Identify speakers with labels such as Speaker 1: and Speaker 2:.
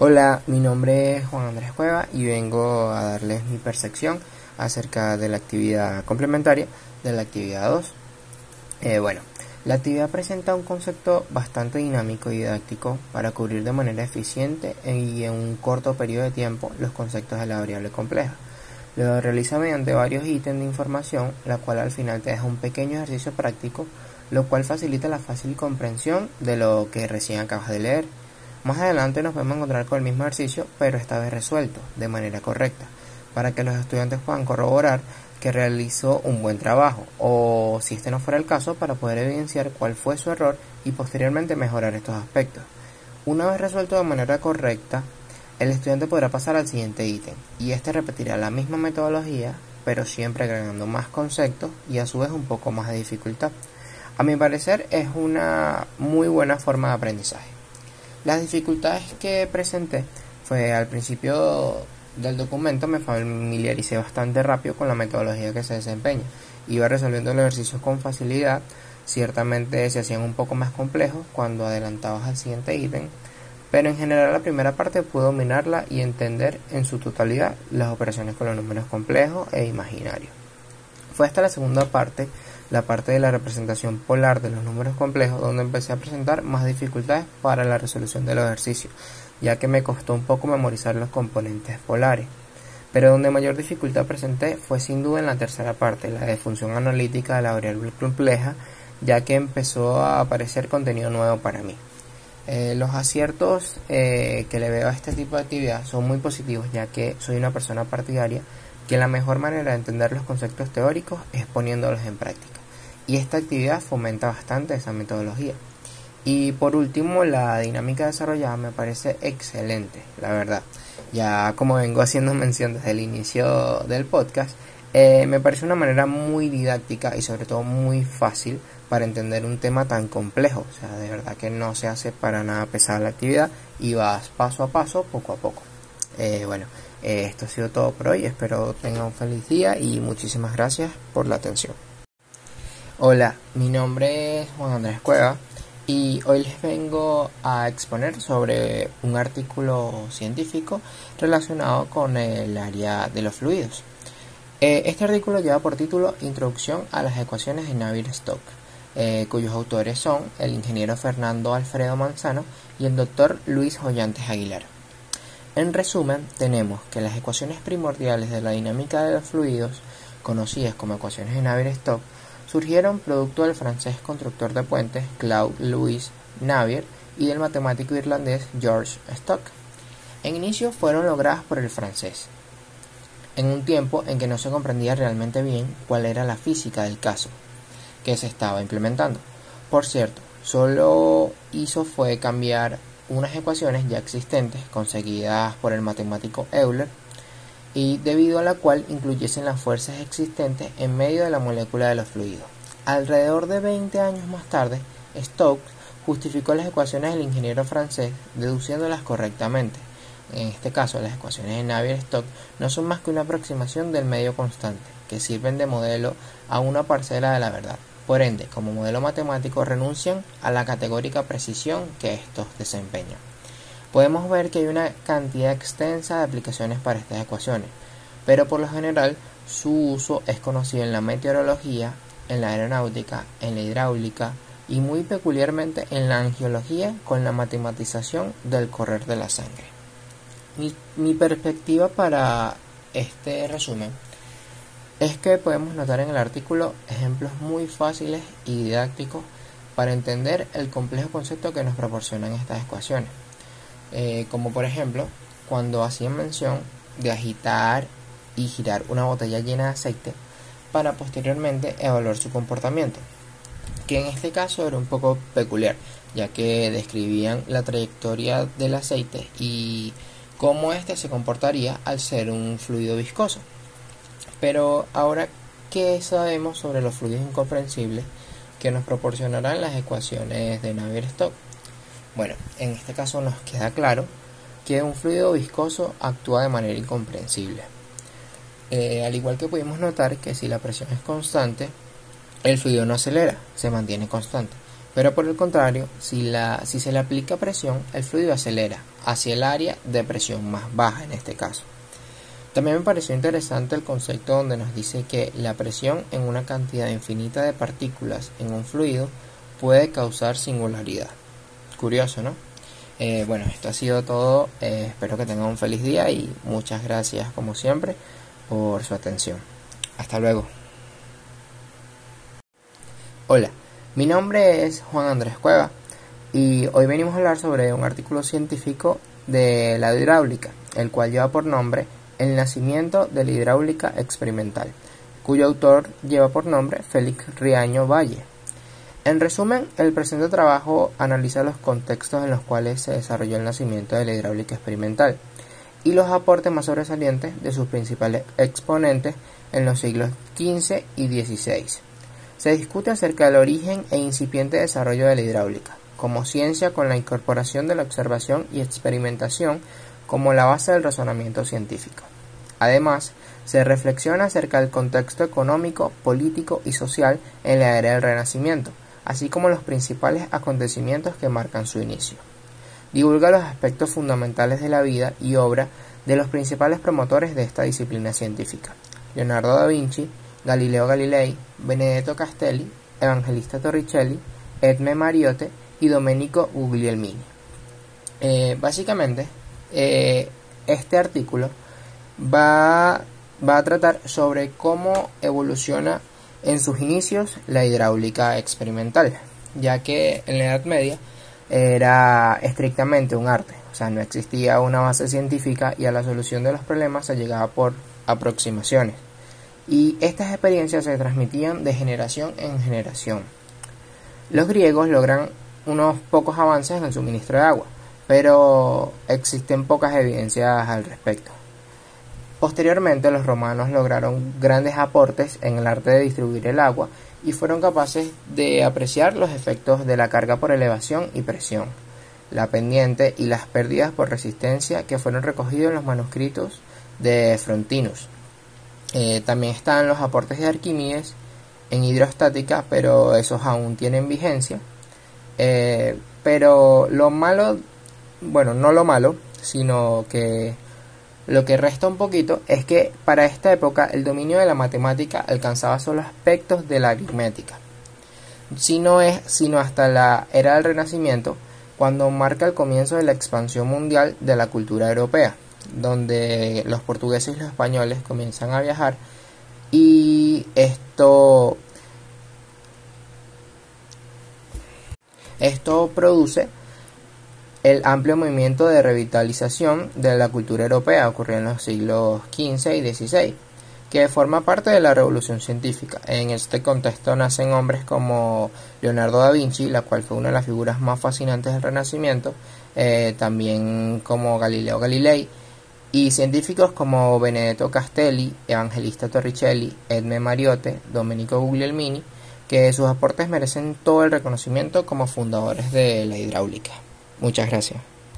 Speaker 1: Hola, mi nombre es Juan Andrés Cueva y vengo a darles mi percepción acerca de la actividad complementaria de la actividad 2. Eh, bueno, la actividad presenta un concepto bastante dinámico y didáctico para cubrir de manera eficiente y en un corto periodo de tiempo los conceptos de la variable compleja. Lo realiza mediante varios ítems de información, la cual al final te deja un pequeño ejercicio práctico, lo cual facilita la fácil comprensión de lo que recién acabas de leer. Más adelante nos podemos encontrar con el mismo ejercicio, pero esta vez resuelto de manera correcta, para que los estudiantes puedan corroborar que realizó un buen trabajo, o si este no fuera el caso, para poder evidenciar cuál fue su error y posteriormente mejorar estos aspectos. Una vez resuelto de manera correcta, el estudiante podrá pasar al siguiente ítem, y este repetirá la misma metodología, pero siempre agregando más conceptos y a su vez un poco más de dificultad. A mi parecer es una muy buena forma de aprendizaje. Las dificultades que presenté fue al principio del documento me familiaricé bastante rápido con la metodología que se desempeña. Iba resolviendo los ejercicios con facilidad, ciertamente se hacían un poco más complejos cuando adelantabas al siguiente ítem, pero en general la primera parte pude dominarla y entender en su totalidad las operaciones con los números complejos e imaginarios. Fue hasta la segunda parte la parte de la representación polar de los números complejos donde empecé a presentar más dificultades para la resolución de los ejercicios, ya que me costó un poco memorizar los componentes polares. Pero donde mayor dificultad presenté fue sin duda en la tercera parte, la de función analítica de la variable compleja, ya que empezó a aparecer contenido nuevo para mí. Eh, los aciertos eh, que le veo a este tipo de actividad son muy positivos, ya que soy una persona partidaria que la mejor manera de entender los conceptos teóricos es poniéndolos en práctica y esta actividad fomenta bastante esa metodología. Y por último, la dinámica desarrollada me parece excelente, la verdad. Ya como vengo haciendo mención desde el inicio del podcast, eh, me parece una manera muy didáctica y sobre todo muy fácil para entender un tema tan complejo. O sea, de verdad que no se hace para nada pesada la actividad y vas paso a paso, poco a poco. Eh, bueno, esto ha sido todo por hoy. Espero tengan un feliz día y muchísimas gracias por la atención. Hola, mi nombre es Juan Andrés Cueva y hoy les vengo a exponer sobre un artículo científico relacionado con el área de los fluidos. Eh, este artículo lleva por título Introducción a las ecuaciones de Navier-Stokes, eh, cuyos autores son el ingeniero Fernando Alfredo Manzano y el doctor Luis Joyantes Aguilar. En resumen, tenemos que las ecuaciones primordiales de la dinámica de los fluidos, conocidas como ecuaciones de Navier-Stokes, surgieron producto del francés constructor de puentes Claude Louis Navier y del matemático irlandés George Stokes. En inicio fueron logradas por el francés, en un tiempo en que no se comprendía realmente bien cuál era la física del caso que se estaba implementando. Por cierto, solo hizo fue cambiar unas ecuaciones ya existentes conseguidas por el matemático Euler y debido a la cual incluyesen las fuerzas existentes en medio de la molécula de los fluidos. Alrededor de 20 años más tarde, Stokes justificó las ecuaciones del ingeniero francés deduciéndolas correctamente. En este caso, las ecuaciones de Navier-Stokes no son más que una aproximación del medio constante, que sirven de modelo a una parcela de la verdad. Por ende, como modelo matemático renuncian a la categórica precisión que estos desempeñan podemos ver que hay una cantidad extensa de aplicaciones para estas ecuaciones, pero por lo general su uso es conocido en la meteorología, en la aeronáutica, en la hidráulica y muy peculiarmente en la angiología con la matematización del correr de la sangre. Mi, perspectiva para este resumen es que podemos notar en el artículo ejemplos muy fáciles y didácticos para entender el complejo concepto que nos proporcionan estas ecuaciones. Eh, como por ejemplo cuando hacían mención de agitar y girar una botella llena de aceite para posteriormente evaluar su comportamiento, que en este caso era un poco peculiar, ya que describían la trayectoria del aceite y cómo éste se comportaría al ser un fluido viscoso. Pero ahora, ¿qué sabemos sobre los fluidos incomprensibles que nos proporcionarán las ecuaciones de Navier-Stokes? Bueno, en este caso nos queda claro que un fluido viscoso actúa de manera incomprensible. Eh, al igual que pudimos notar que si la presión es constante, el fluido no acelera, se mantiene constante. Pero por el contrario, si, se le aplica presión, el fluido acelera hacia el área de presión más baja en este caso. También me pareció interesante el concepto donde nos dice que la presión en una cantidad infinita de partículas en un fluido puede causar singularidad. Curioso, ¿no? Eh, bueno, esto ha sido todo. Eh, espero que tengan un feliz día y muchas gracias como siempre por su atención. Hasta luego. Hola. Mi nombre es Juan Andrés Cueva y hoy venimos a hablar sobre un artículo científico de la hidráulica, el cual lleva por nombre El nacimiento de la hidráulica experimental, cuyo autor lleva por nombre Félix Riaño Valle. En resumen, el presente trabajo analiza los contextos en los cuales se desarrolló el nacimiento de la hidráulica experimental y los aportes más sobresalientes de sus principales exponentes en los siglos XV y XVI. Se discute acerca del origen e incipiente desarrollo de la hidráulica, como ciencia con la incorporación de la observación y experimentación como la base del razonamiento científico. Además, se reflexiona acerca del contexto económico, político y social en la era del Renacimiento, así como los principales acontecimientos que marcan su inicio. Divulga los aspectos fundamentales de la vida y obra de los principales promotores de esta disciplina científica, Leonardo da Vinci, Galileo Galilei, Benedetto Castelli, Evangelista Torricelli, Edme Mariotte y Domenico Guglielmini. Eh, básicamente, eh, este artículo va, va a tratar sobre cómo evoluciona en sus inicios la hidráulica experimental, ya que en la Edad Media era estrictamente un arte, o sea, no existía una base científica y a la solución de los problemas se llegaba por aproximaciones y estas experiencias se transmitían de generación en generación. Los griegos logran unos pocos avances en el suministro de agua, pero existen pocas evidencias al respecto. Posteriormente los romanos lograron grandes aportes en el arte de distribuir el agua y fueron capaces de apreciar los efectos de la carga por elevación y presión, la pendiente y las pérdidas por resistencia que fueron recogidos en los manuscritos de Frontinus. Eh, también están los aportes de Arquímedes en hidrostática, pero esos aún tienen vigencia. Eh, pero lo malo, bueno, no lo malo, sino que lo que resta un poquito es que para esta época el dominio de la matemática alcanzaba solo aspectos de la aritmética. Si no es sino hasta la era del Renacimiento, cuando marca el comienzo de la expansión mundial de la cultura europea donde los portugueses y los españoles comienzan a viajar y esto esto produce el amplio movimiento de revitalización de la cultura europea ocurrió en los siglos XV y XVI que forma parte de la revolución científica. En este contexto nacen hombres como Leonardo da Vinci, la cual fue una de las figuras más fascinantes del Renacimiento, eh, también como Galileo Galilei, y científicos como Benedetto Castelli, Evangelista Torricelli, Edme Mariotte, Domenico Guglielmini, que sus aportes merecen todo el reconocimiento como fundadores de la hidráulica. Muchas gracias.